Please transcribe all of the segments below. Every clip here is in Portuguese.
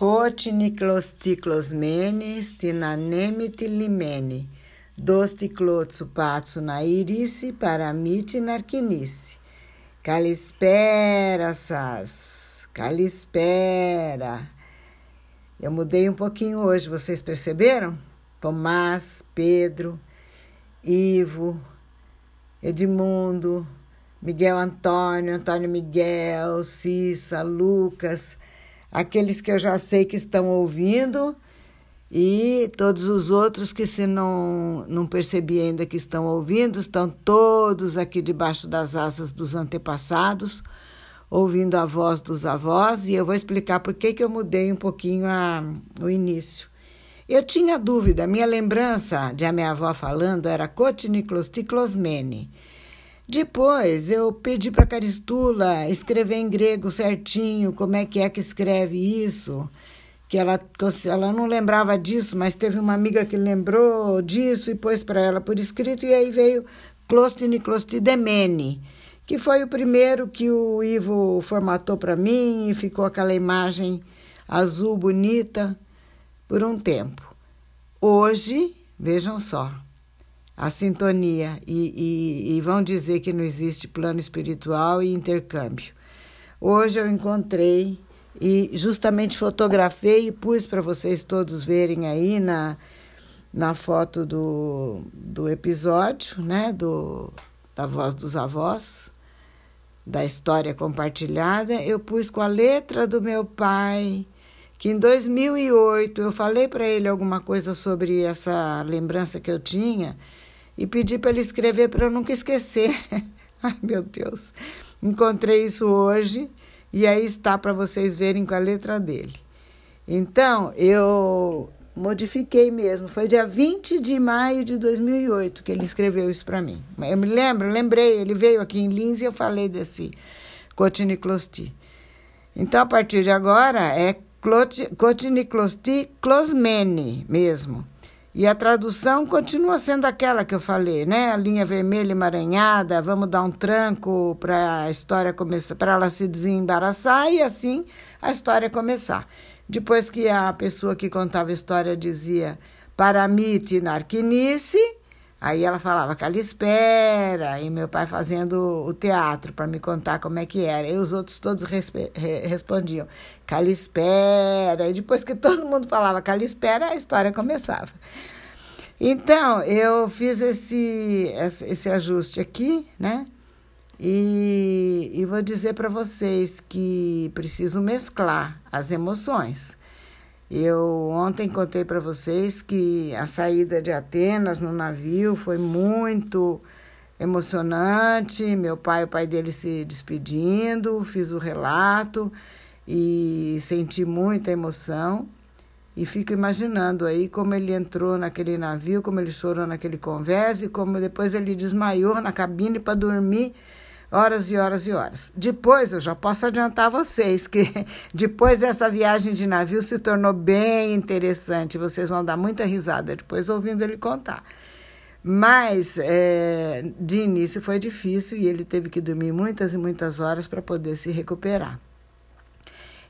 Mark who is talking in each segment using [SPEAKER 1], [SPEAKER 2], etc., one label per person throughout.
[SPEAKER 1] Cotiniclosticlosmene stinanemitilimene, dosticlotsupatsu na irice paramite narquinice. Calispera, sas, calispera. Eu mudei um pouquinho hoje, vocês perceberam? Tomás, Pedro, Ivo, Edmundo, Miguel Antônio, Antônio Miguel, Cissa, Lucas, aqueles que eu já sei que estão ouvindo e todos os outros que, se não, não percebi ainda que estão ouvindo, estão todos aqui debaixo das asas dos antepassados, ouvindo a voz dos avós, e eu vou explicar por que, que eu mudei um pouquinho a, o início. Eu tinha dúvida, minha lembrança de a minha avó falando era cotiniclosticlosmene. Depois eu pedi para Caristula escrever em grego certinho como é que é que escreve isso, que ela, ela não lembrava disso, mas teve uma amiga que lembrou disso e pôs para ela por escrito, e aí veio Clostiniclostidemene, que foi o primeiro que o Ivo formatou para mim e ficou aquela imagem azul bonita por um tempo. Hoje, vejam só, a sintonia e, e, e vão dizer que não existe plano espiritual e intercâmbio. Hoje eu encontrei e justamente fotografei e pus para vocês todos verem aí na, na foto do, do episódio, né, do, da voz dos avós, da história compartilhada, eu pus com a letra do meu pai, que em 2008 eu falei para ele alguma coisa sobre essa lembrança que eu tinha, e pedi para ele escrever para eu nunca esquecer. Ai, meu Deus. Encontrei isso hoje e aí está para vocês verem com a letra dele. Então, eu modifiquei mesmo. Foi dia 20 de maio de 2008 que ele escreveu isso para mim. Eu me lembro, lembrei, ele veio aqui em Lins e eu falei desse Cotiniclosti. Então, a partir de agora, é Cotiniclosti Closmene mesmo. E a tradução continua sendo aquela que eu falei, né? A linha vermelha emaranhada, vamos dar um tranco para a história começar, para ela se desembaraçar e assim a história começar. Depois que a pessoa que contava a história dizia paramite narquinice, aí ela falava calispera, e meu pai fazendo o teatro para me contar como é que era. E os outros todos resp respondiam calispera, e depois que todo mundo falava calispera, a história começava. Então, eu fiz esse, esse ajuste aqui, né? E, e vou dizer para vocês que preciso mesclar as emoções. Eu ontem contei para vocês que a saída de Atenas no navio foi muito emocionante. Meu pai o pai dele se despedindo, fiz o relato e senti muita emoção. E fico imaginando aí como ele entrou naquele navio, como ele chorou naquele convés e como depois ele desmaiou na cabine para dormir horas e horas e horas. Depois, eu já posso adiantar vocês que depois essa viagem de navio se tornou bem interessante. Vocês vão dar muita risada depois ouvindo ele contar. Mas é, de início foi difícil e ele teve que dormir muitas e muitas horas para poder se recuperar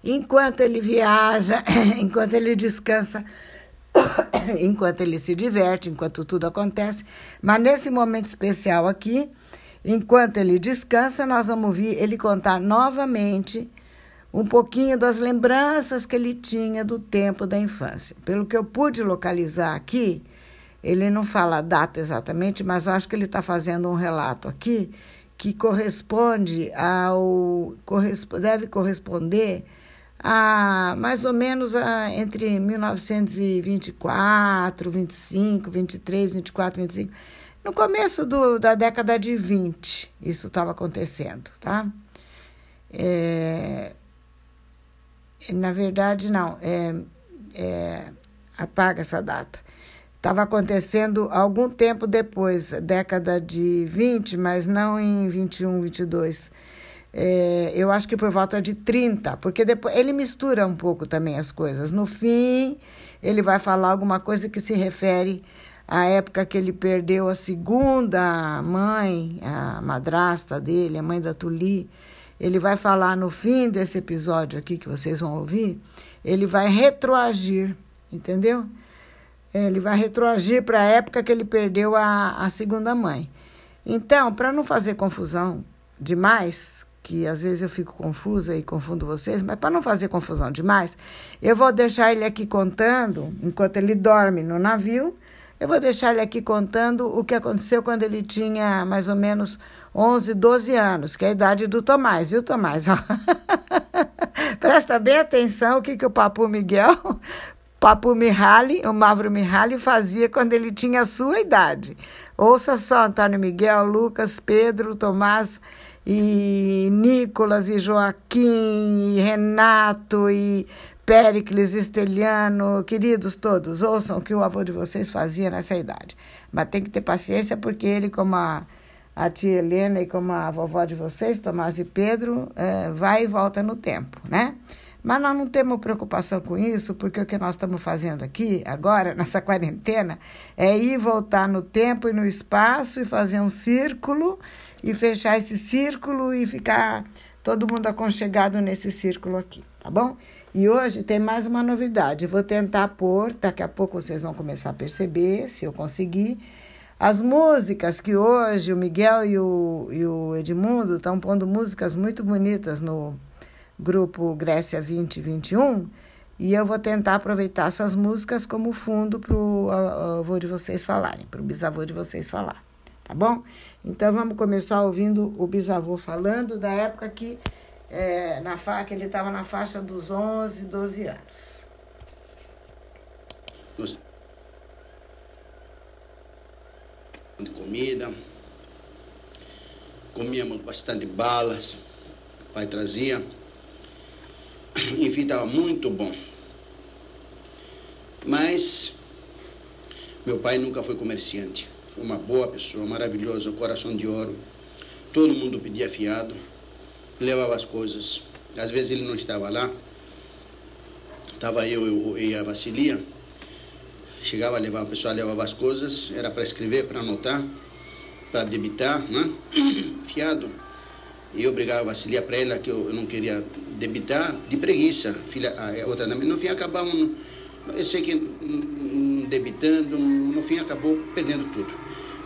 [SPEAKER 1] enquanto ele viaja, enquanto ele descansa, enquanto ele se diverte, enquanto tudo acontece. Mas nesse momento especial aqui, enquanto ele descansa, nós vamos ouvir ele contar novamente um pouquinho das lembranças que ele tinha do tempo da infância. Pelo que eu pude localizar aqui, ele não fala a data exatamente, mas acho que ele está fazendo um relato aqui que corresponde ao deve corresponder a, mais ou menos a, entre 1924, 25, 23, 24, 25. No começo do, da década de 20, isso estava acontecendo, tá? É, na verdade, não, é, é, apaga essa data. Estava acontecendo algum tempo depois, década de 20, mas não em 21, 22 é, eu acho que por volta de 30, porque depois ele mistura um pouco também as coisas. No fim, ele vai falar alguma coisa que se refere à época que ele perdeu a segunda mãe, a madrasta dele, a mãe da Tuli, ele vai falar no fim desse episódio aqui que vocês vão ouvir, ele vai retroagir, entendeu? Ele vai retroagir para a época que ele perdeu a, a segunda mãe. Então, para não fazer confusão demais, que às vezes eu fico confusa e confundo vocês, mas para não fazer confusão demais, eu vou deixar ele aqui contando, enquanto ele dorme no navio, eu vou deixar ele aqui contando o que aconteceu quando ele tinha mais ou menos 11, 12 anos, que é a idade do Tomás, viu, Tomás? Presta bem atenção o que, que o Papu Miguel, Papu Mihaly, o Mavro Mihaly fazia quando ele tinha a sua idade. Ouça só, Antônio Miguel, Lucas, Pedro, Tomás e Nicolas e Joaquim e Renato e Péricles, Esteliano, queridos todos, ouçam o que o avô de vocês fazia nessa idade. Mas tem que ter paciência, porque ele, como a, a tia Helena e como a vovó de vocês, Tomás e Pedro, é, vai e volta no tempo, né? Mas nós não temos preocupação com isso, porque o que nós estamos fazendo aqui, agora, nessa quarentena, é ir voltar no tempo e no espaço e fazer um círculo e fechar esse círculo e ficar todo mundo aconchegado nesse círculo aqui, tá bom? E hoje tem mais uma novidade. Vou tentar pôr, daqui a pouco vocês vão começar a perceber, se eu conseguir, as músicas que hoje o Miguel e o, e o Edmundo estão pondo músicas muito bonitas no grupo Grécia 2021. E eu vou tentar aproveitar essas músicas como fundo para o avô de vocês falarem, para o bisavô de vocês falar. Tá bom? Então vamos começar ouvindo o bisavô falando da época que é, na fa que ele estava na faixa dos 11, 12 anos.
[SPEAKER 2] De comida, comíamos bastante balas, o pai trazia. Enfim, estava muito bom. Mas meu pai nunca foi comerciante. Uma boa pessoa, maravilhoso, coração de ouro. Todo mundo pedia fiado levava as coisas. Às vezes ele não estava lá, estava eu e a Vassilia. Chegava, levava, o pessoal levava as coisas, era para escrever, para anotar, para debitar, né? Fiado. E eu brigava a Vassilia para ela que eu não queria debitar de preguiça. Filha, a outra também. No fim acabamos, eu sei que debitando, no fim acabou perdendo tudo.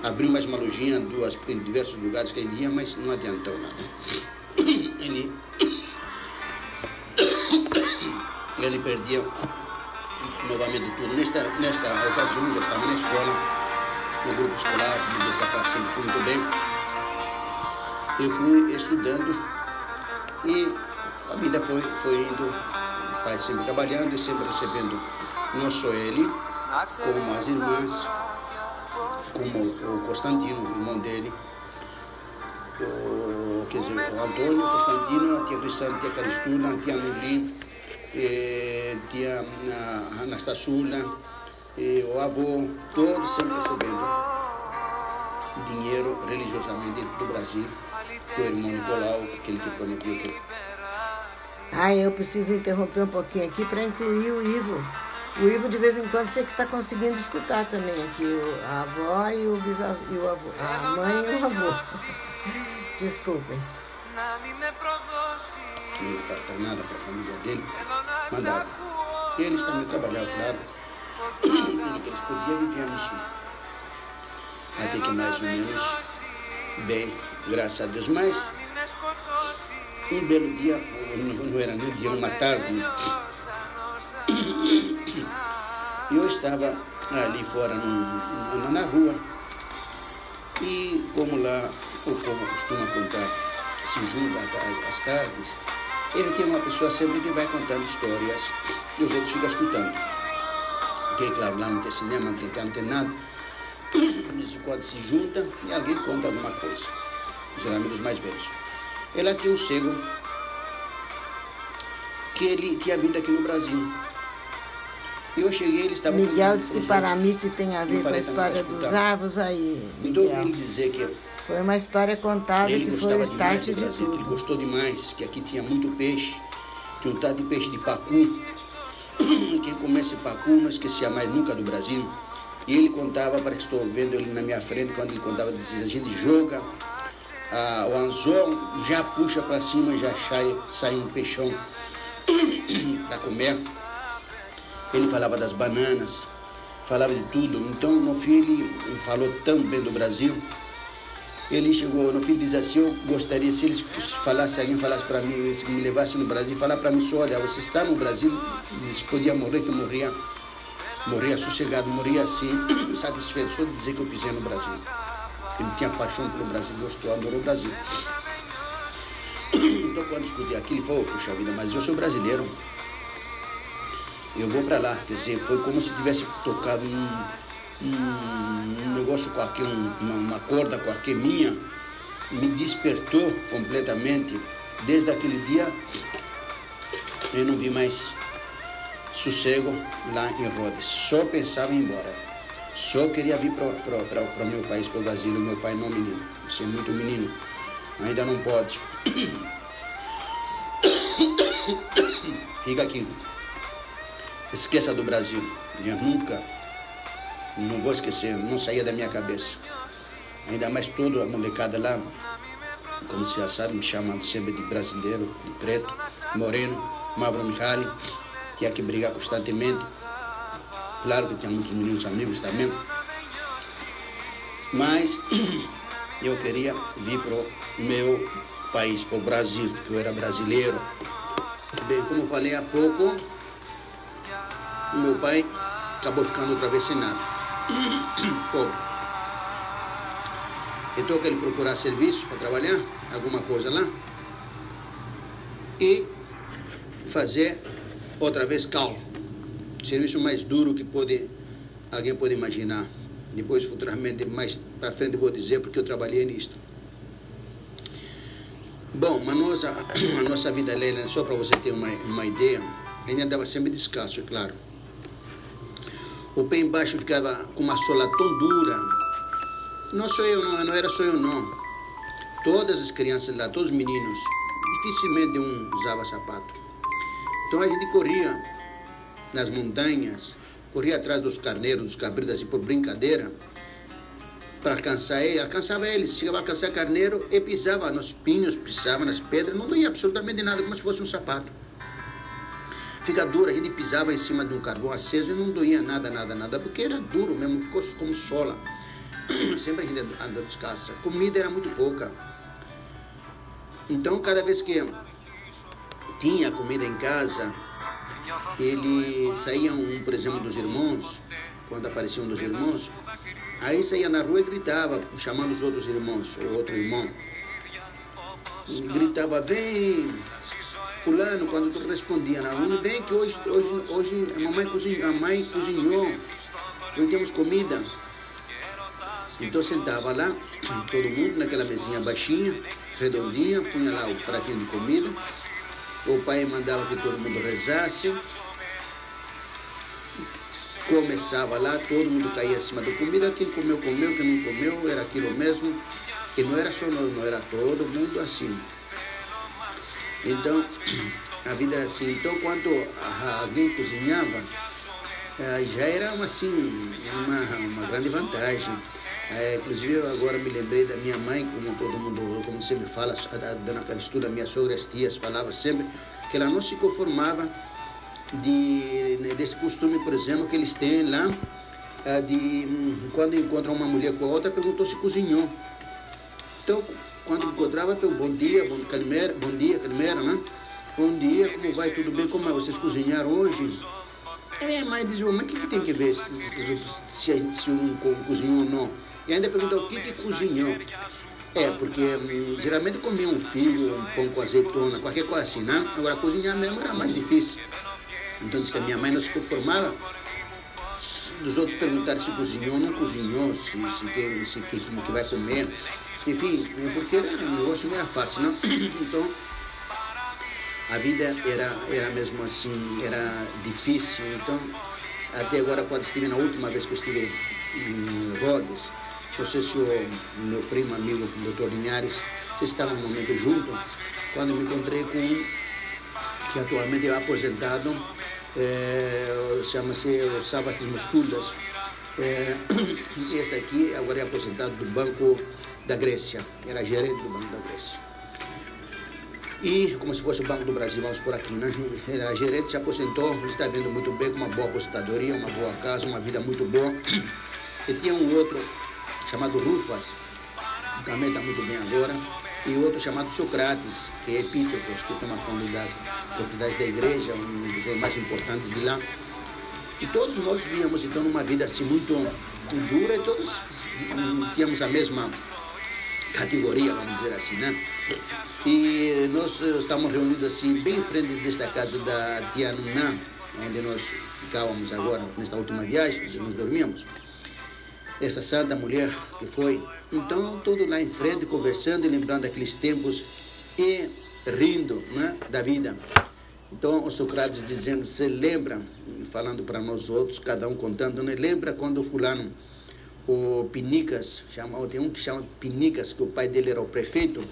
[SPEAKER 2] Abriu mais uma lojinha duas, em diversos lugares que ele ia, mas não adiantou nada ele, ele perdia novamente tudo. Nesta, nesta ocasião, eu estava na escola, no grupo escolar, que está passando muito bem. Eu fui estudando e a vida foi, foi indo, o pai sempre trabalhando e sempre recebendo não só ele, como as irmãs, como o Constantino, irmão dele, quer dizer, o Antônio Constantino, a tia Cristã, tia Caristula, tia Nuli, eh, tia Anastasula, o avô, todos sempre recebendo dinheiro religiosamente do Brasil, o irmão Nicolau, aquele que prometeu que...
[SPEAKER 1] Ah, eu preciso interromper um pouquinho aqui para incluir o Ivo. O Ivo, de vez em quando, você que está conseguindo escutar também aqui a avó e o, bisavô, e o avô, a mãe e o avô. Desculpem.
[SPEAKER 2] Não está nada para a família dele, mandaram. Eles também trabalhavam, claro. Eles podiam viver no Até que mais ou menos, bem, graças a Deus. Mas, um belo dia, não era nem dia, uma tarde, eu estava ali fora no, na rua e como lá povo costuma contar, se junta às tardes, ele tem uma pessoa sempre que vai contando histórias e os outros ficam escutando. Porque, claro, lá não tem cinema, não tem carro, não tem nada. Eles quando se juntam e alguém conta alguma coisa. Geralmente os mais velhos. Ela tinha um cego que ele tinha vindo aqui no Brasil eu cheguei, eles estavam...
[SPEAKER 1] Miguel disse que Paramite tem a ver com a história dos árvores aí, Miguel.
[SPEAKER 2] Então, ele dizer que...
[SPEAKER 1] Foi uma história contada que foi o start de tudo.
[SPEAKER 2] Ele gostou demais, que aqui tinha muito peixe, tinha um tal de peixe de pacu. Quem comece pacu não esquecia mais nunca do Brasil. E ele contava, parece que estou vendo ele na minha frente, quando ele contava, dizia, a gente joga o anzol já puxa para cima, já sai, sai um peixão para comer. Ele falava das bananas, falava de tudo. Então, no fim, ele falou tão bem do Brasil. Ele chegou, no fim, diz assim: Eu gostaria, se eles falassem, alguém falasse para mim, se me levasse no Brasil, falar para mim: Olha, você está no Brasil, se podia morrer, que eu morria, morria sossegado, morria assim, satisfeito, só de dizer que eu pisei no Brasil. Ele tinha paixão pelo Brasil, gostou, adorou o Brasil. Então, quando escutei aquilo, ele falou: Puxa vida, mas eu sou brasileiro eu vou para lá. Quer dizer, foi como se tivesse tocado um, um, um negócio qualquer, um, uma, uma corda qualquer minha, me despertou completamente. Desde aquele dia eu não vi mais sossego lá em Rhodes. Só pensava em ir embora. Só queria vir para o meu país, para o Brasil. Meu pai não menino. Você é muito menino. Ainda não pode. Fica aqui. Esqueça do Brasil. Eu nunca, não vou esquecer, não saía da minha cabeça. Ainda mais toda a molecada lá, como você já sabe, me chamam sempre de brasileiro, de preto, moreno, Mavro Mihaly, tinha que brigar constantemente. Claro que tinha muitos meninos amigos também. Mas eu queria vir para o meu país, para o Brasil, que eu era brasileiro. Bem, como falei há pouco, o meu pai acabou ficando outra vez sem nada. Pobre. Então eu quero procurar serviço para trabalhar, alguma coisa lá. E fazer outra vez cal. Serviço mais duro que pode, alguém pode imaginar. Depois, futuramente, mais para frente, vou dizer porque eu trabalhei nisto. Bom, a nossa, a nossa vida, Leila, só para você ter uma, uma ideia, ele andava sempre descalço, é claro. O pé embaixo ficava com uma sola tão dura. Não sou eu, não, não era só eu, não. Todas as crianças lá, todos os meninos, dificilmente um usava sapato. Então a gente corria nas montanhas, corria atrás dos carneiros, dos cabritos, assim, por brincadeira, para alcançar ele. Alcançava eles, chegava a alcançar carneiro e pisava nos pinhos, pisava nas pedras, não doía absolutamente nada, como se fosse um sapato fica dura. A gente pisava em cima de um carvão aceso e não doía nada, nada, nada, porque era duro mesmo, ficou como sola. Sempre a gente andou descalça. A comida era muito pouca. Então, cada vez que tinha comida em casa, ele saía um, por exemplo, dos irmãos, quando aparecia um dos irmãos, aí saía na rua e gritava, chamando os outros irmãos, ou outro irmão. Gritava, vem, fulano, quando tu respondia na rua, vem que hoje, hoje, hoje a mamãe cozinhou, a mãe cozinhou, não temos comida. Então sentava lá, todo mundo naquela mesinha baixinha, redondinha, punha lá o pratinho de comida. O pai mandava que todo mundo rezasse. Começava lá, todo mundo caía acima da comida. Quem comeu, comeu, quem não comeu, era aquilo mesmo. E não era só nós, não era todo mundo assim. Então, a vida é assim. Então, quando alguém cozinhava, eh, já era uma, assim, uma, uma grande vantagem. É, inclusive, eu agora me lembrei da minha mãe, como todo mundo, como sempre fala, a dona Calistura, minha sogra, as tias, falava sempre que ela não se conformava de, desse costume, por exemplo, que eles têm lá, eh, de hum, quando encontram uma mulher com a outra, perguntou se cozinhou. Então, quando encontrava, então, bom dia, bom, calimera, bom dia, calimera, né? Bom dia, como vai, tudo bem? Como é? Vocês cozinharam hoje? Minha mãe dizia, mas o que, que tem que ver se, se, se um cozinhou ou não? E ainda perguntou o que, que cozinhou. É, porque hum, geralmente comia um filho, um pão com azeitona, qualquer coisa assim, né? Agora cozinhar mesmo era mais difícil. Então que a minha mãe não se conformava dos outros perguntarem se cozinhou ou não cozinhou, se, se, tem, se, como que vai comer. Enfim, porque o negócio não era fácil, não? Então, a vida era, era mesmo assim, era difícil. Então, até agora, quando estive na última vez que eu estive em Rhodes, não sei se o meu primo, amigo, o doutor Linhares, vocês estavam um momento junto, quando me encontrei com um que atualmente é aposentado, é, chama-se Savas Musculas. É, esse aqui agora é aposentado do Banco da Grécia, era gerente do Banco da Grécia. E como se fosse o Banco do Brasil, vamos por aqui, né? Era gerente, se aposentou, está vendo muito bem, com uma boa aposentadoria, uma boa casa, uma vida muito boa. E tinha um outro chamado Rufas, que também está muito bem agora, e outro chamado Socrates, que é Epítetos, que toma conta das propriedades da igreja, um dos mais importantes de lá. E todos nós víamos então numa vida assim muito, dura e todos tínhamos a mesma categoria, vamos dizer assim, né? E nós estamos reunidos assim, bem em frente desta casa da tia Nuna, onde nós ficávamos agora, nesta última viagem, onde nós dormíamos. Essa santa mulher que foi. Então, tudo lá em frente, conversando e lembrando aqueles tempos e rindo né, da vida. Então, o Socrates dizendo, você lembra, falando para nós outros, cada um contando, né? lembra quando o fulano o Pinicas, chama, tem um que chama Pinicas, que o pai dele era o prefeito,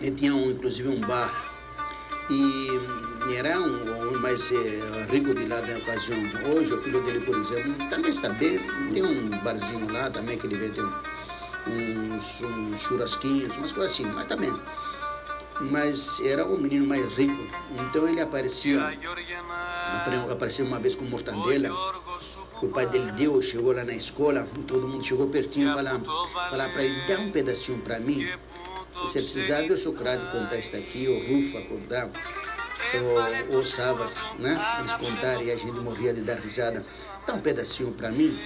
[SPEAKER 2] ele tinha um, inclusive um bar. E era um homem mais é, rico de lá da ocasião. Hoje o filho dele, por exemplo, também está bem, tem um barzinho lá também que ele vende uns, uns churrasquinhos, umas coisas assim, mas também. Mas era um menino mais rico, então ele apareceu, apareceu uma vez com mortandela o pai dele deu, chegou lá na escola, todo mundo chegou pertinho e falar, para ele, dá um pedacinho para mim. Se precisar do Socrates contar isso aqui, ou Rufa contar, ou, ou Savas, né? Eles contarem e a gente morria de dar risada. Dá um pedacinho para mim.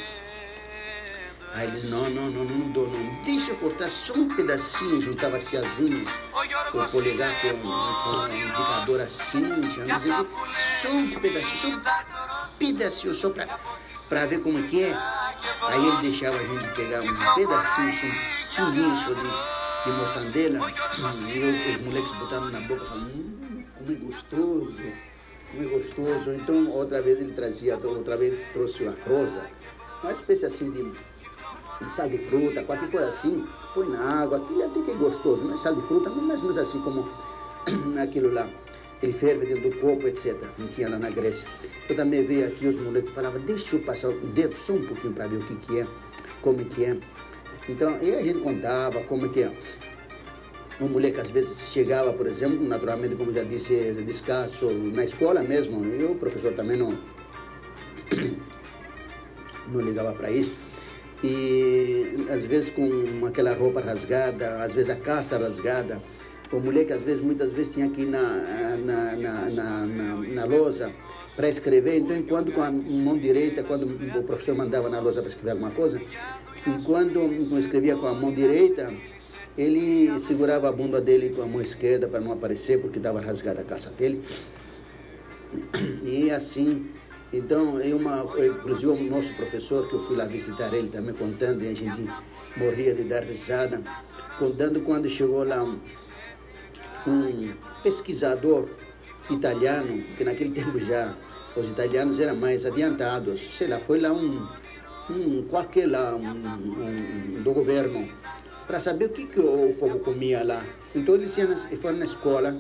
[SPEAKER 2] Aí eles, não, não, não, não dou, não. Deixa eu cortar só um pedacinho, juntava-se as unhas, com o polegar com, com um indicador assim, chamamos só um pedacinho, só um pedacinho, só para para ver como que é. Aí ele deixava a gente pegar um pedacinho, assim, um guincho de, de mortandela, e eu, os moleques botando na boca, falando, hum, como é gostoso, como é gostoso. Então, outra vez ele trazia, outra vez trouxe a froza, uma espécie assim de sal de fruta, qualquer coisa assim, põe na água, aquilo até que é gostoso, não é sal de fruta, mas mais ou menos assim como aquilo lá ele ferve dentro do copo, etc. Não tinha lá na Grécia. Eu também veio aqui, os moleques falavam, deixa eu passar o dedo só um pouquinho para ver o que, que é, como que é. Então, e a gente contava como que é. Um moleque às vezes chegava, por exemplo, naturalmente, como já disse, descalço na escola mesmo, e o professor também não, não ligava para isso. E às vezes com aquela roupa rasgada, às vezes a calça rasgada, o moleque, às vezes, muitas vezes tinha que ir na, na, na, na, na, na lousa para escrever. Então, enquanto com a mão direita, quando o professor mandava na lousa para escrever alguma coisa, enquanto escrevia com a mão direita, ele segurava a bunda dele com a mão esquerda para não aparecer, porque estava rasgada a calça dele. E assim, então, eu uma, inclusive o nosso professor, que eu fui lá visitar ele também contando, e a gente morria de dar risada, contando quando chegou lá um pesquisador italiano, que naquele tempo já os italianos eram mais adiantados, sei lá, foi lá um, um qualquer lá, um, um, do governo, para saber o que, que o povo comia lá. Então ele foi na escola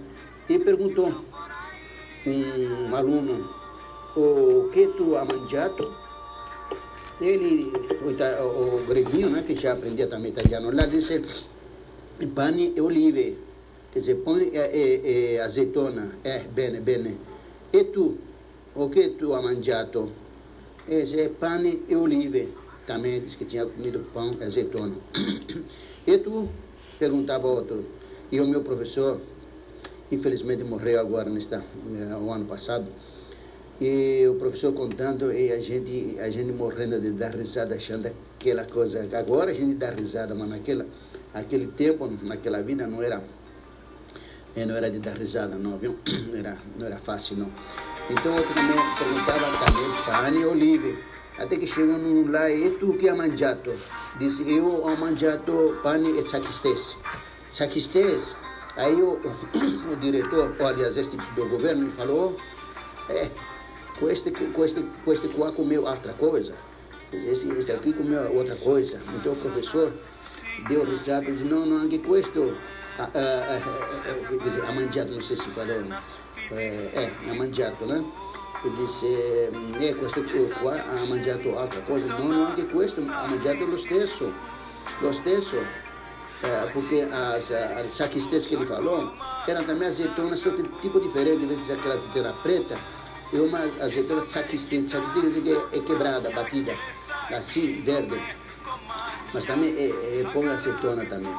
[SPEAKER 2] e perguntou um aluno, o que tu ha mangiato? Ele, o, o greguinho, né, que já aprendia também italiano, lá disse, pane e olive. Quer dizer, põe é, é, é, azeitona, é, bene, bene. E tu, o que tu ha mangiato? É, é pane e olive. Também disse que tinha comido pão e azeitona. e tu, perguntava outro. E o meu professor, infelizmente morreu agora, nesta, eh, o ano passado, e o professor contando e a gente, a gente morrendo de dar risada, achando aquela coisa. Agora a gente dá risada, mas naquela, aquele tempo, naquela vida, não era e não era de dar risada, não, viu? Não era, não era fácil, não. Então eu também perguntava também, pane olive. Até que chegou lá, e tu que é mangiato? Disse, eu ho mangiato pane e saquistes. Saquistes? Aí o, o, diretor, ou aliás, este do governo me falou, é, com este, com este, com este qua comeu outra coisa. Esse, esse aqui comeu outra coisa. Então o professor deu risada e disse, não, não, que questo ah, ah, ah, quer dizer, amandiato, não sei se falou, é, é amandiato, né? Eu disse, é, questo qua ha mangiato altra cosa, no, no, anche questo ha mangiato lo stesso. Gostei só. É, porque as, as saquistês que ele falou eram também azeitonas, que tipo diferente, em vez de aquela azeitona preta, é uma azeitona de saquistês. Saquistês que é quebrada, batida, assim, verde. Mas também é, é põe azeitona também.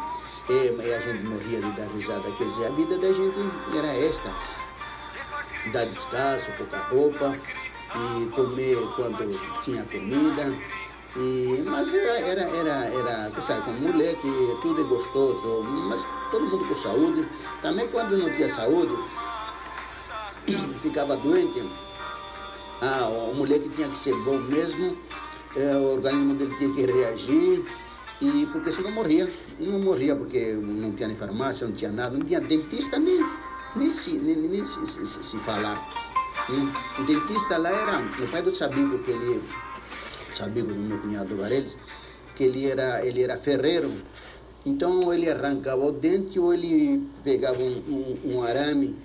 [SPEAKER 2] E, e a gente morria de dar risada. Quer dizer, a vida da gente era esta. Dar descanso, pouca roupa, e comer quando tinha comida. E, mas era, era, era, era sabe, como moleque, tudo é gostoso, mas todo mundo com saúde. Também quando não tinha saúde, ficava doente, ah, o moleque tinha que ser bom mesmo, é, o organismo dele tinha que reagir, e porque senão morria. Não morria porque não tinha nem farmácia, não tinha nada, não tinha dentista nem, nem, se, nem, nem se, se, se, se falar. O dentista lá era o pai do Sabigo, que ele, Sabigo do meu cunhado Vareles, que ele era, ele era ferreiro. Então ele arrancava o dente ou ele pegava um, um, um arame,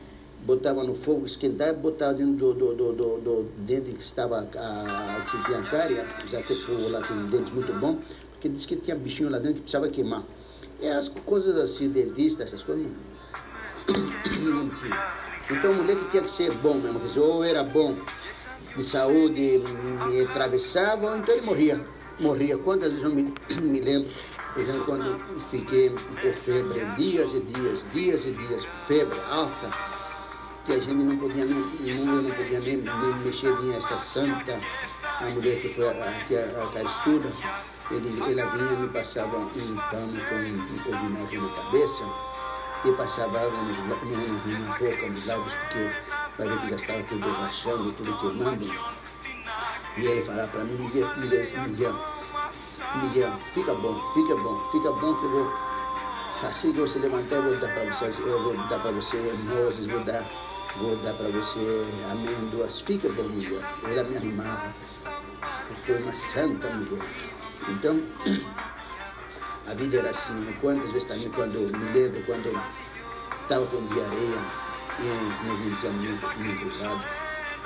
[SPEAKER 2] botava no fogo, esquentava e botava dentro do, do, do, do, do dente que estava a, cárie, já que fogo lá com um dente muito bom, porque disse que tinha bichinho lá dentro que precisava queimar. E as coisas assim, dentista, essas coisas. Então o moleque tinha que ser bom mesmo, ou era bom de saúde e atravessava, ou então ele morria. Morria. Quantas vezes eu me, me lembro, por exemplo, quando fiquei com febre, dias e dias, dias e dias, febre alta, que a gente não podia, não, podia nem, nem mexer em esta santa, a mulher que foi a, a, a Caristuda, ele, ela vinha e me passava um pano com um cogumelo na cabeça, e passava água nos, no, no, na boca, nos lábios, porque para ver que já estava tudo rachando, tudo queimando. E ele falava para mim, Miguel, Miguel, Miguel, Miguel, fica bom, fica bom, fica bom que eu vou, assim que você levantar, eu vou dar para você, eu vou dar para você nozes, vou dar, vou dar para você amêndoas, fica bom, Miguel. Ela me animava, foi uma santa mulher. Então, a vida era assim. Quantas vezes também, quando me lembro, quando estava com diarreia, e não vinha muito, usado.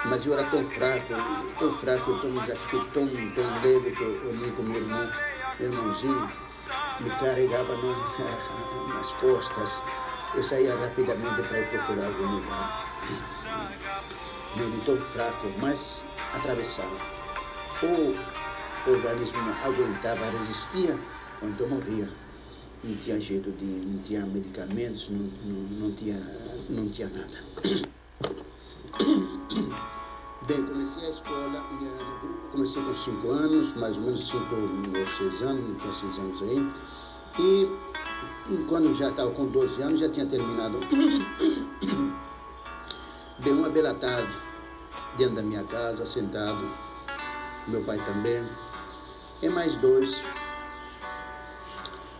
[SPEAKER 2] Mas eu era tão fraco, tão fraco, tão, já fiquei tão, tão leve que eu olhei com meu irmão, meu irmãozinho, me carregava nas costas. Eu saía rapidamente para ir procurar algum lugar. Eu tão fraco, mas atravessava. O organismo aguentava, resistia, então morria. Não tinha jeito de, não tinha medicamentos, não, não, não, tinha, não tinha nada. Bem, comecei a escola, comecei com 5 anos, mais ou menos 5 ou 6 anos, não tinha 6 anos aí. E quando já estava com 12 anos, já tinha terminado. Bem, uma bela tarde, dentro da minha casa, sentado, meu pai também, e mais dois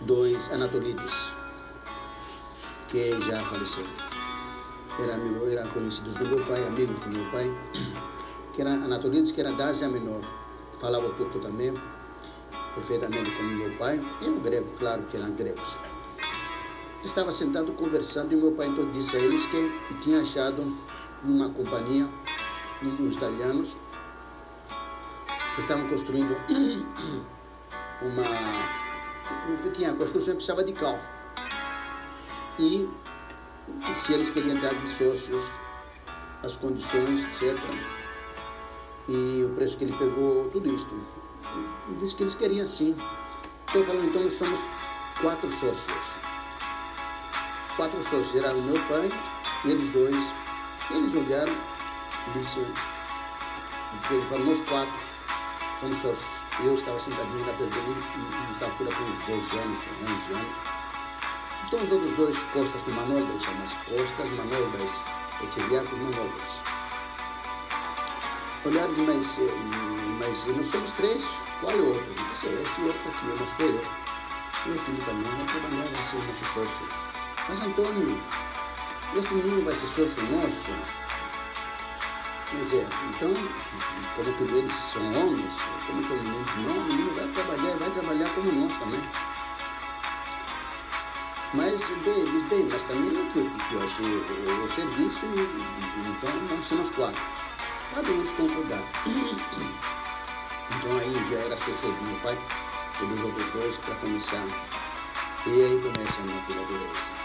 [SPEAKER 2] dois anatolites, que já faleceu. Era, amigo, era conhecidos do meu pai, amigos do meu pai, que eram anatolites, que era da Ásia Menor. Falava turco também, perfeitamente como meu pai, e o grego, claro que eram gregos. Estava sentado conversando e meu pai então disse a eles que tinha achado uma companhia, uns italianos, que estavam construindo uma tinha a construção precisava de cal. E se eles queriam dar de sócios, as condições, etc. E o preço que ele pegou, tudo isto. Disse que eles queriam sim. Então falou, então nós somos quatro sócios. Quatro sócios, era o meu pai, eles dois. Eles olharam e disse, ele falou, nós quatro somos sócios. Eu estava sentadinho na dele e estava por aqui uns 12 anos, 11 anos. Então os outros dois, Costas e Manobras, chama Costas, Manobras, Echeviaco e Manobras. Olharam, mas, eh, mas nós somos três, qual é o outro? Disse, esse outro aqui, eu mostrei eu. Meu filho também, não trabalhava assim, nosso sócio. Mas Antônio, esse menino vai ser sócio nosso? Quer dizer, então, como que eles são homens, como que o não, o menino vai trabalhar, vai trabalhar como nós também. Mas, bem, bem, mas também o que, que eu achei o, serviço, então nós somos quatro. Tá bem, eles concordaram. Então aí já era assessor do meu pai, pelos outros dois para começar. E aí começa a minha dureza.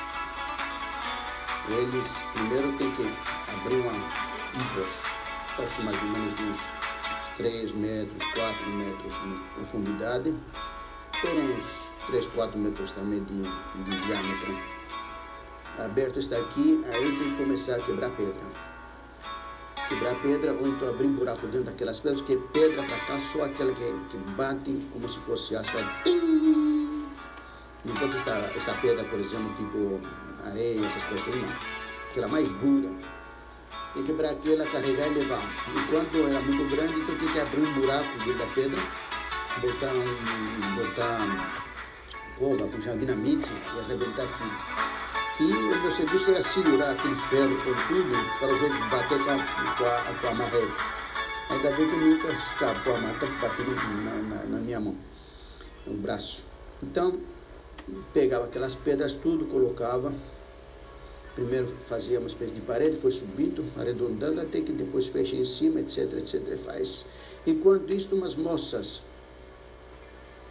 [SPEAKER 2] Eles primeiro tem que abrir uma, um poço, poço mais ou menos uns 3 metros, 4 metros de profundidade, por uns 3, 4 metros também de, de diâmetro. Aberto está aqui, aí tem que começar a quebrar pedra quebrar pedra ou então abrir um buraco dentro daquelas pedras, que pedra para cá, só aquela que, que bate como se fosse asfalto. Enquanto está, esta pedra, por exemplo, tipo areia, essas coisas, não. Aquela mais dura. Tem que quebrar aquela, carregar e levar. Enquanto era muito grande, tem que abrir um buraco dentro da pedra, botar botar cova, com dinamite e arrebentar E você precisa segurar aquele ferro com tudo para outros bater com a, com a, com a marreta. Ainda bem que nunca escapou a marreta batendo na, na, na minha mão, no braço. Então, pegava aquelas pedras tudo, colocava. Primeiro fazia uma espécie de parede, foi subindo, arredondando, até que depois fecha em cima, etc, etc, faz. Enquanto isso, umas moças,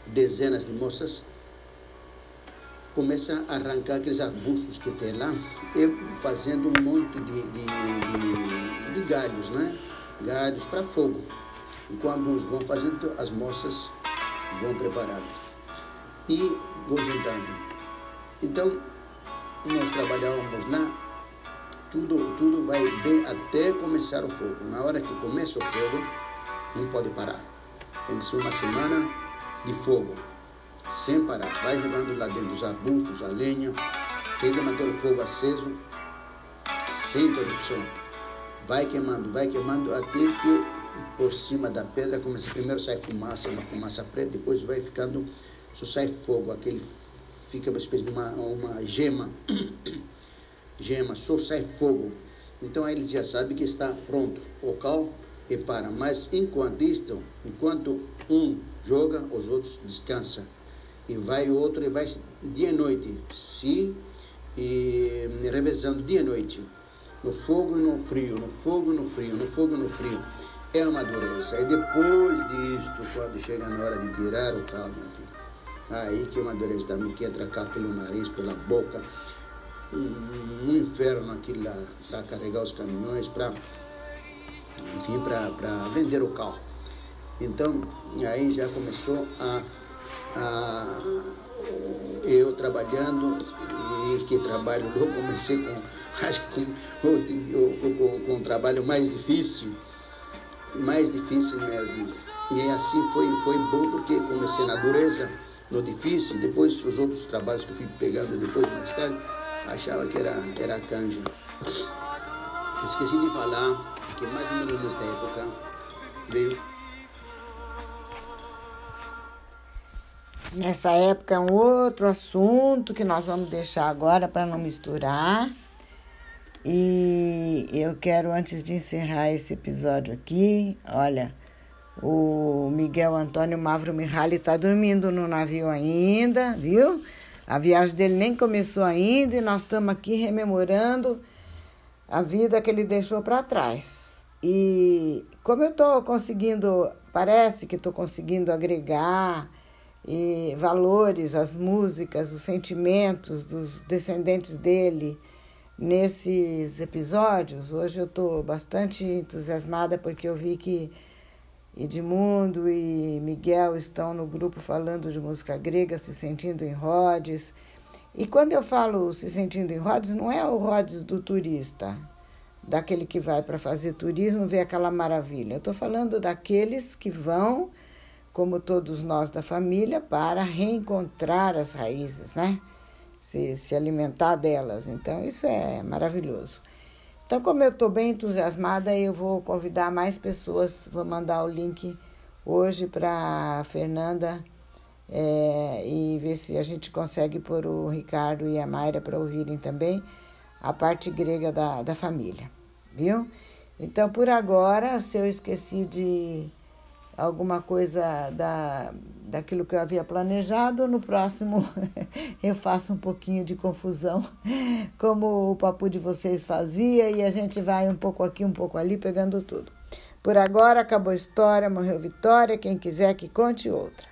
[SPEAKER 2] dezenas de moças, começa a arrancar aqueles arbustos que tem lá e fazendo um monte de, de, de, de galhos, né? Galhos para fogo. Enquanto uns vão fazendo, as moças vão preparando. E vou juntando. Então, nós trabalhávamos lá, tudo, tudo vai bem até começar o fogo. Na hora que começa o fogo, não pode parar. Tem que ser uma semana de fogo sem parar. Vai jogando lá dentro os arbustos, a lenha, tenta manter o fogo aceso, sem interrupção. Vai queimando, vai queimando até que por cima da pedra começa primeiro sai fumaça, uma fumaça preta, depois vai ficando, só sai fogo, aquele fica uma espécie de uma, uma gema, gema, só sai fogo. Então ele já sabe que está pronto o cal e para. Mas enquanto isto, enquanto um joga, os outros descansam e vai outro e vai dia e noite, se e, revezando dia e noite, no fogo e no frio, no fogo e no frio, no fogo e no frio. É uma dureza. E depois disto, quando chega na hora de tirar o caldo, aí que é uma dureza também, que entra cá pelo nariz, pela boca, um, um inferno aquilo lá, para carregar os caminhões, para enfim, para vender o carro. Então, aí já começou a ah, eu trabalhando e que trabalho eu comecei com acho que com, com, com um trabalho mais difícil mais difícil mesmo. E assim foi foi bom porque comecei na dureza no difícil depois os outros trabalhos que eu fui pegando depois mais tarde achava que era era canja. Esqueci de falar que mais ou menos nesta época veio
[SPEAKER 1] Nessa época é um outro assunto que nós vamos deixar agora para não misturar. E eu quero, antes de encerrar esse episódio aqui, olha, o Miguel Antônio Mavro Mihaly está dormindo no navio ainda, viu? A viagem dele nem começou ainda e nós estamos aqui rememorando a vida que ele deixou para trás. E como eu estou conseguindo, parece que estou conseguindo agregar e valores, as músicas, os sentimentos dos descendentes dele nesses episódios. Hoje eu estou bastante entusiasmada porque eu vi que Edmundo e Miguel estão no grupo falando de música grega, se sentindo em Rhodes. E quando eu falo se sentindo em Rhodes, não é o Rhodes do turista, daquele que vai para fazer turismo, ver aquela maravilha. Eu estou falando daqueles que vão como todos nós da família, para reencontrar as raízes, né? Se, se alimentar delas. Então, isso é maravilhoso. Então, como eu estou bem entusiasmada, eu vou convidar mais pessoas, vou mandar o link hoje para Fernanda é, e ver se a gente consegue pôr o Ricardo e a Mayra para ouvirem também a parte grega da, da família, viu? Então, por agora, se eu esqueci de alguma coisa da, daquilo que eu havia planejado, no próximo eu faço um pouquinho de confusão, como o papo de vocês fazia, e a gente vai um pouco aqui, um pouco ali, pegando tudo. Por agora acabou a história, morreu Vitória, quem quiser que conte outra.